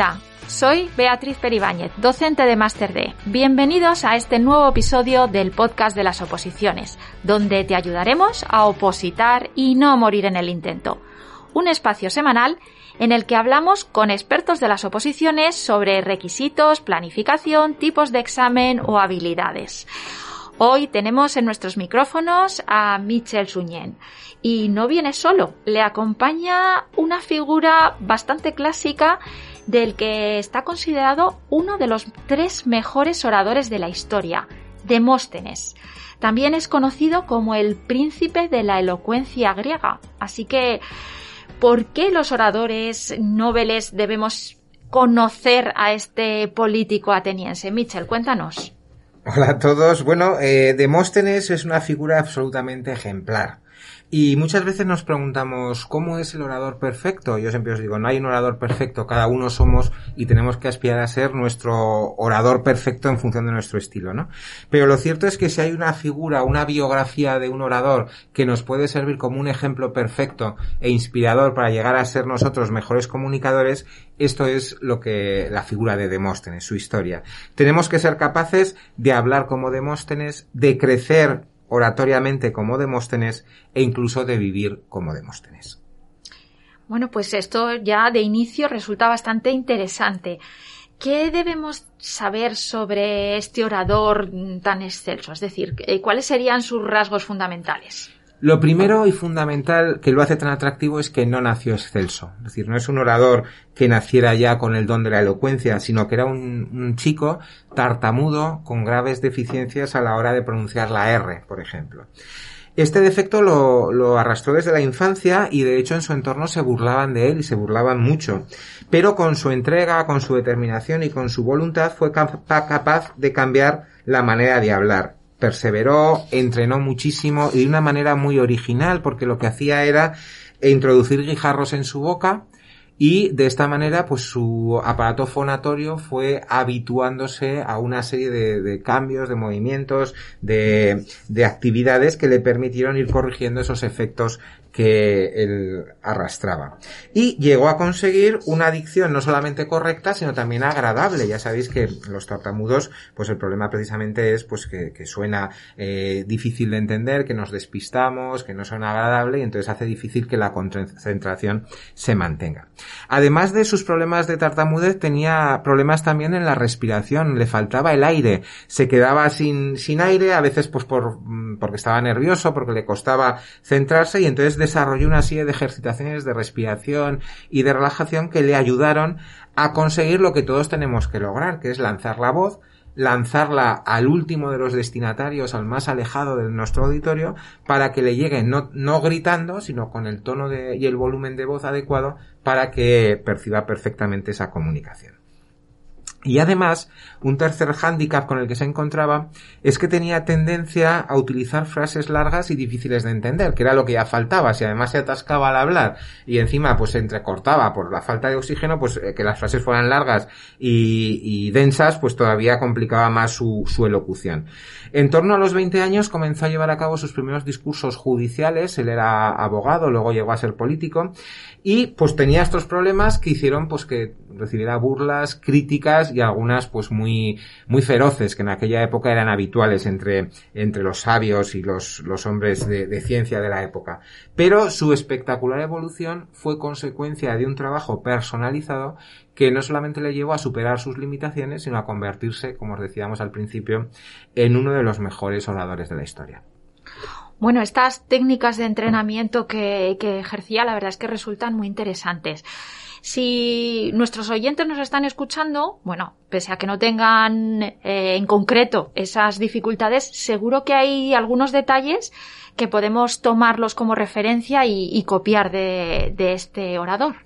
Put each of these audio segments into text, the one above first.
Hola, soy Beatriz Peribáñez, docente de Máster D. Bienvenidos a este nuevo episodio del podcast de las oposiciones, donde te ayudaremos a opositar y no morir en el intento. Un espacio semanal en el que hablamos con expertos de las oposiciones sobre requisitos, planificación, tipos de examen o habilidades. Hoy tenemos en nuestros micrófonos a Michel Suñén y no viene solo, le acompaña una figura bastante clásica del que está considerado uno de los tres mejores oradores de la historia, Demóstenes. También es conocido como el príncipe de la elocuencia griega. Así que, ¿por qué los oradores nobles debemos conocer a este político ateniense? Mitchell, cuéntanos. Hola a todos. Bueno, eh, Demóstenes es una figura absolutamente ejemplar. Y muchas veces nos preguntamos, ¿cómo es el orador perfecto? Yo siempre os digo, no hay un orador perfecto, cada uno somos y tenemos que aspirar a ser nuestro orador perfecto en función de nuestro estilo, ¿no? Pero lo cierto es que si hay una figura, una biografía de un orador que nos puede servir como un ejemplo perfecto e inspirador para llegar a ser nosotros mejores comunicadores, esto es lo que la figura de Demóstenes, su historia. Tenemos que ser capaces de hablar como Demóstenes, de crecer oratoriamente como Demóstenes e incluso de vivir como Demóstenes. Bueno, pues esto ya de inicio resulta bastante interesante. ¿Qué debemos saber sobre este orador tan excelso? Es decir, ¿cuáles serían sus rasgos fundamentales? Lo primero y fundamental que lo hace tan atractivo es que no nació excelso. Es decir, no es un orador que naciera ya con el don de la elocuencia, sino que era un, chico tartamudo con graves deficiencias a la hora de pronunciar la R, por ejemplo. Este defecto lo, arrastró desde la infancia y de hecho en su entorno se burlaban de él y se burlaban mucho. Pero con su entrega, con su determinación y con su voluntad fue capaz de cambiar la manera de hablar perseveró, entrenó muchísimo y de una manera muy original porque lo que hacía era introducir guijarros en su boca y de esta manera pues su aparato fonatorio fue habituándose a una serie de, cambios, de movimientos, de, de, actividades que le permitieron ir corrigiendo esos efectos que él arrastraba. Y llegó a conseguir una dicción no solamente correcta, sino también agradable. Ya sabéis que los tartamudos, pues el problema precisamente es pues que, suena eh, difícil de entender, que nos despistamos, que no suena agradable y entonces hace difícil que la concentración se mantenga. Además de sus problemas de tartamudez, tenía problemas también en la respiración, le faltaba el aire, se quedaba sin, sin aire, a veces pues por, mm, porque estaba nervioso, porque le costaba centrarse y entonces desarrolló una serie de ejercitaciones de respiración y de relajación que le ayudaron a conseguir lo que todos tenemos que lograr, que es lanzar la voz, lanzarla al último de los destinatarios, al más alejado de nuestro auditorio, para que le llegue no, no gritando, sino con el tono de, y el volumen de voz adecuado para que perciba perfectamente esa comunicación. Y además, un tercer hándicap con el que se encontraba es que tenía tendencia a utilizar frases largas y difíciles de entender, que era lo que ya faltaba. Si además se atascaba al hablar y encima pues se entrecortaba por la falta de oxígeno, pues eh, que las frases fueran largas y, densas, pues todavía complicaba más su, su, elocución. En torno a los 20 años comenzó a llevar a cabo sus primeros discursos judiciales. Él era abogado, luego llegó a ser político y pues tenía estos problemas que hicieron pues que recibiera burlas, críticas y algunas pues muy, muy feroces que en aquella época eran habituales entre, entre los sabios y los, los hombres de, de ciencia de la época. Pero su espectacular evolución fue consecuencia de un trabajo personalizado que no solamente le llevó a superar sus limitaciones, sino a convertirse, como os decíamos al principio, en uno de los mejores oradores de la historia. Bueno, estas técnicas de entrenamiento que, ejercía, la verdad es que resultan muy interesantes. Si nuestros oyentes nos están escuchando, bueno, pese a que no tengan eh, en concreto esas dificultades, seguro que hay algunos detalles que podemos tomarlos como referencia y, copiar de este orador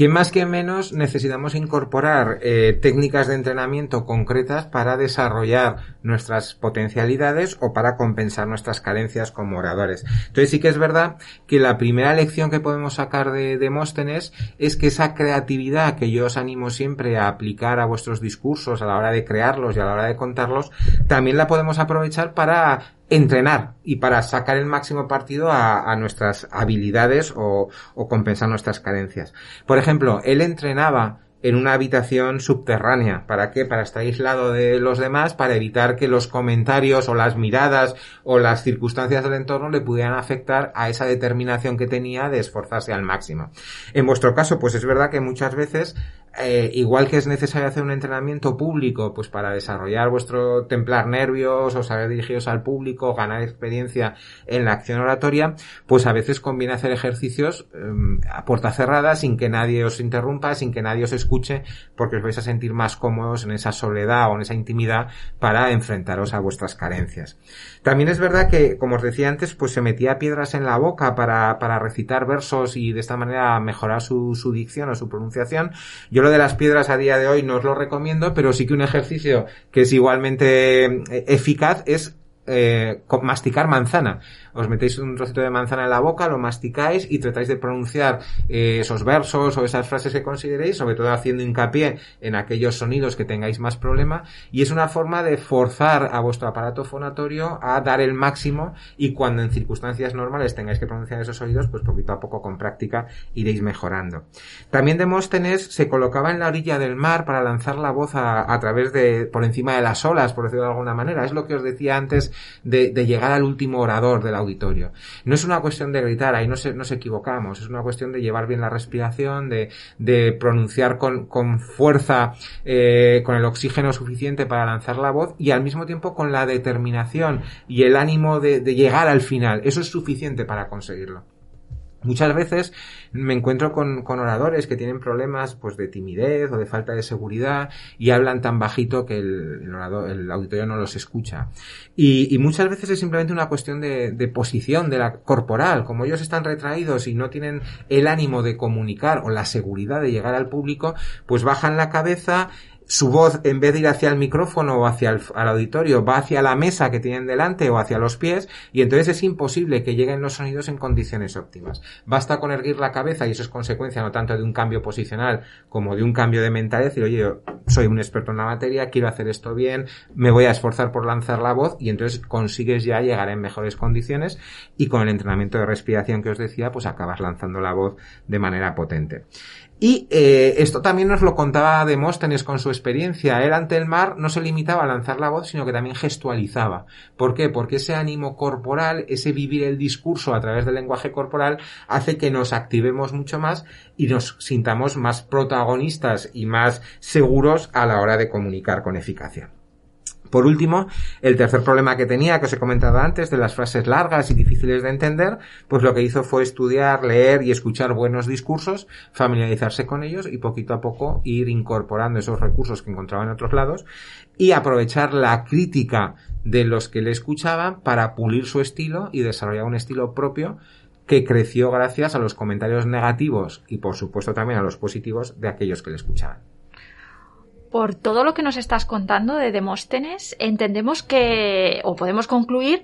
que más que menos necesitamos incorporar eh, técnicas de entrenamiento concretas para desarrollar nuestras potencialidades o para compensar nuestras carencias como oradores. Entonces sí que es verdad que la primera lección que podemos sacar de Demóstenes es que esa creatividad que yo os animo siempre a aplicar a vuestros discursos a la hora de crearlos y a la hora de contarlos, también la podemos aprovechar para entrenar y para sacar el máximo partido a, nuestras habilidades o, compensar nuestras carencias. Por ejemplo, él entrenaba en una habitación subterránea. ¿Para qué? Para estar aislado de los demás, para evitar que los comentarios o las miradas o las circunstancias del entorno le pudieran afectar a esa determinación que tenía de esforzarse al máximo. En vuestro caso, pues es verdad que muchas veces eh, igual que es necesario hacer un entrenamiento público, pues para desarrollar vuestro templar nervios o saber dirigiros al público, ganar experiencia en la acción oratoria, pues a veces conviene hacer ejercicios em, a puerta cerrada, sin que nadie os interrumpa, sin que nadie os escuche, porque os vais a sentir más cómodos en esa soledad o en esa intimidad para enfrentaros a vuestras carencias. También es verdad que, como os decía antes, pues se metía piedras en la boca para, para recitar versos y de esta manera mejorar su, su dicción o su pronunciación. Yo lo de las piedras a día de hoy no os lo recomiendo, pero sí que un ejercicio que es igualmente eh, eficaz es eh, masticar manzana os metéis un trocito de manzana en la boca, lo masticáis y tratáis de pronunciar eh, esos versos o esas frases que consideréis, sobre todo haciendo hincapié en aquellos sonidos que tengáis más problema, y es una forma de forzar a vuestro aparato fonatorio a dar el máximo y cuando en circunstancias normales tengáis que pronunciar esos oídos, pues poquito a poco con práctica iréis mejorando. También Demóstenes se colocaba en la orilla del mar para lanzar la voz a, través de, por encima de las olas, por decirlo de alguna manera. Es lo que os decía antes de, de llegar al último orador de la auditorio. No es una cuestión de gritar, ahí nos, nos equivocamos, es una cuestión de llevar bien la respiración, de, de pronunciar con, con fuerza, eh, con el oxígeno suficiente para lanzar la voz y al mismo tiempo con la determinación y el ánimo de, de llegar al final. Eso es suficiente para conseguirlo. Muchas veces me encuentro con, con, oradores que tienen problemas pues de timidez o de falta de seguridad y hablan tan bajito que el, el, orador, el auditorio no los escucha. Y, y, muchas veces es simplemente una cuestión de, de, posición de la corporal. Como ellos están retraídos y no tienen el ánimo de comunicar o la seguridad de llegar al público, pues bajan la cabeza su voz, en vez de ir hacia el micrófono o hacia el auditorio, va hacia la mesa que tienen delante o hacia los pies, y entonces es imposible que lleguen los sonidos en condiciones óptimas. Basta con erguir la cabeza, y eso es consecuencia no tanto de un cambio posicional como de un cambio de mentalidad, decir, oye, yo soy un experto en la materia, quiero hacer esto bien, me voy a esforzar por lanzar la voz, y entonces consigues ya llegar en mejores condiciones, y con el entrenamiento de respiración que os decía, pues acabas lanzando la voz de manera potente. Y eh, esto también nos lo contaba Demóstenes con su experiencia. Él ante el mar no se limitaba a lanzar la voz, sino que también gestualizaba. ¿Por qué? Porque ese ánimo corporal, ese vivir el discurso a través del lenguaje corporal, hace que nos activemos mucho más y nos sintamos más protagonistas y más seguros a la hora de comunicar con eficacia. Por último, el tercer problema que tenía, que os he comentado antes, de las frases largas y difíciles de entender, pues lo que hizo fue estudiar, leer y escuchar buenos discursos, familiarizarse con ellos y poquito a poco ir incorporando esos recursos que encontraba en otros lados y aprovechar la crítica de los que le escuchaban para pulir su estilo y desarrollar un estilo propio que creció gracias a los comentarios negativos y por supuesto también a los positivos de aquellos que le escuchaban por todo lo que nos estás contando de Demóstenes, entendemos que, o podemos concluir,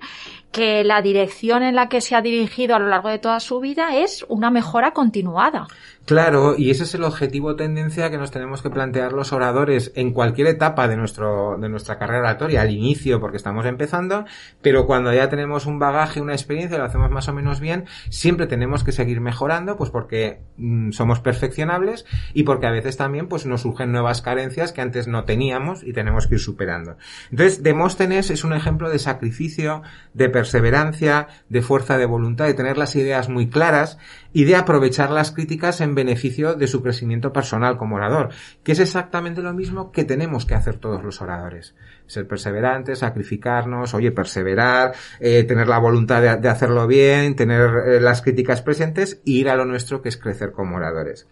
que la dirección en la que se ha dirigido a lo largo de toda su vida es una mejora continuada. Claro, y ese es el objetivo tendencia que nos tenemos que plantear los oradores en cualquier etapa de nuestro de nuestra carrera oratoria, al inicio porque estamos empezando, pero cuando ya tenemos un bagaje, una experiencia, lo hacemos más o menos bien, siempre tenemos que seguir mejorando, pues porque mm, somos perfeccionables y porque a veces también pues nos surgen nuevas carencias que antes no teníamos y tenemos que ir superando. Entonces, Demóstenes es un ejemplo de sacrificio, de perseverancia, de fuerza de voluntad, de tener las ideas muy claras y de aprovechar las críticas en beneficio de su crecimiento personal como orador, que es exactamente lo mismo que tenemos que hacer todos los oradores. Ser perseverantes, sacrificarnos, oye, perseverar, eh, tener la voluntad de, hacerlo bien, tener eh, las críticas presentes e ir a lo nuestro que es crecer como oradores.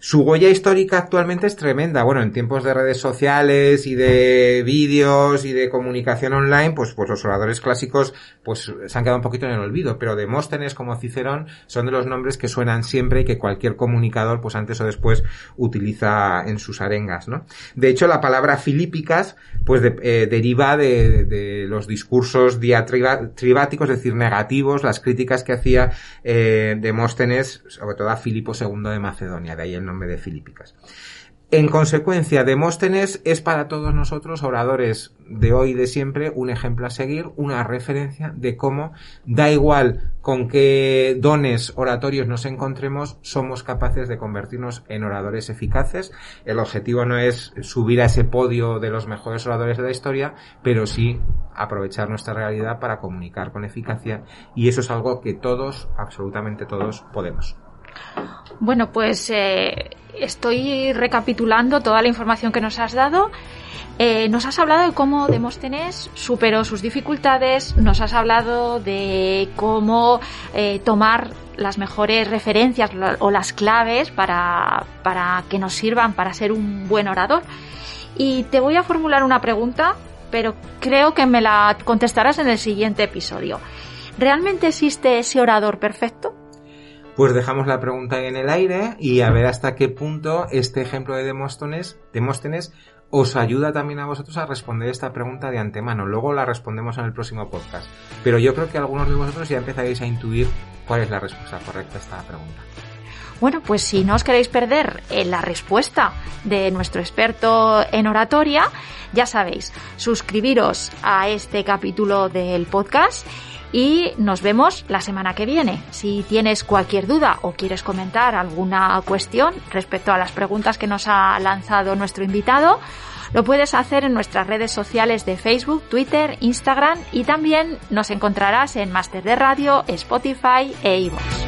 Su huella histórica actualmente es tremenda. Bueno, en tiempos de redes sociales y de vídeos y de comunicación online, pues, pues los oradores clásicos pues se han quedado un poquito en el olvido, pero Demóstenes como Cicerón son de los nombres que suenan siempre y que cualquier comunicador pues antes o después utiliza en sus arengas, ¿no? De hecho, la palabra filípicas pues eh, deriva de, de, los discursos diatribáticos, es decir, negativos, las críticas que hacía eh, Demóstenes, sobre todo a Filipo II de Macedonia, de ahí el nombre de Filípicas. En consecuencia, Demóstenes es para todos nosotros, oradores de hoy y de siempre, un ejemplo a seguir, una referencia de cómo, da igual con qué dones oratorios nos encontremos, somos capaces de convertirnos en oradores eficaces. El objetivo no es subir a ese podio de los mejores oradores de la historia, pero sí aprovechar nuestra realidad para comunicar con eficacia y eso es algo que todos, absolutamente todos, podemos. Bueno, pues eh, estoy recapitulando toda la información que nos has dado. Eh, nos has hablado de cómo Demóstenes superó sus dificultades, nos has hablado de cómo eh, tomar las mejores referencias o las claves para, para que nos sirvan para ser un buen orador. Y te voy a formular una pregunta, pero creo que me la contestarás en el siguiente episodio. ¿Realmente existe ese orador perfecto? Pues dejamos la pregunta en el aire y a ver hasta qué punto este ejemplo de Demóstenes, os ayuda también a vosotros a responder esta pregunta de antemano. Luego la respondemos en el próximo podcast. Pero yo creo que algunos de vosotros ya empezaréis a intuir cuál es la respuesta correcta a esta pregunta. Bueno, pues si no os queréis perder eh, la respuesta de nuestro experto en oratoria, ya sabéis, suscribiros a este capítulo del podcast y nos vemos la semana que viene. Si tienes cualquier duda o quieres comentar alguna cuestión respecto a las preguntas que nos ha lanzado nuestro invitado, lo puedes hacer en nuestras redes sociales de Facebook, Twitter, Instagram y también nos encontrarás en Master de Radio, Spotify e iVoox.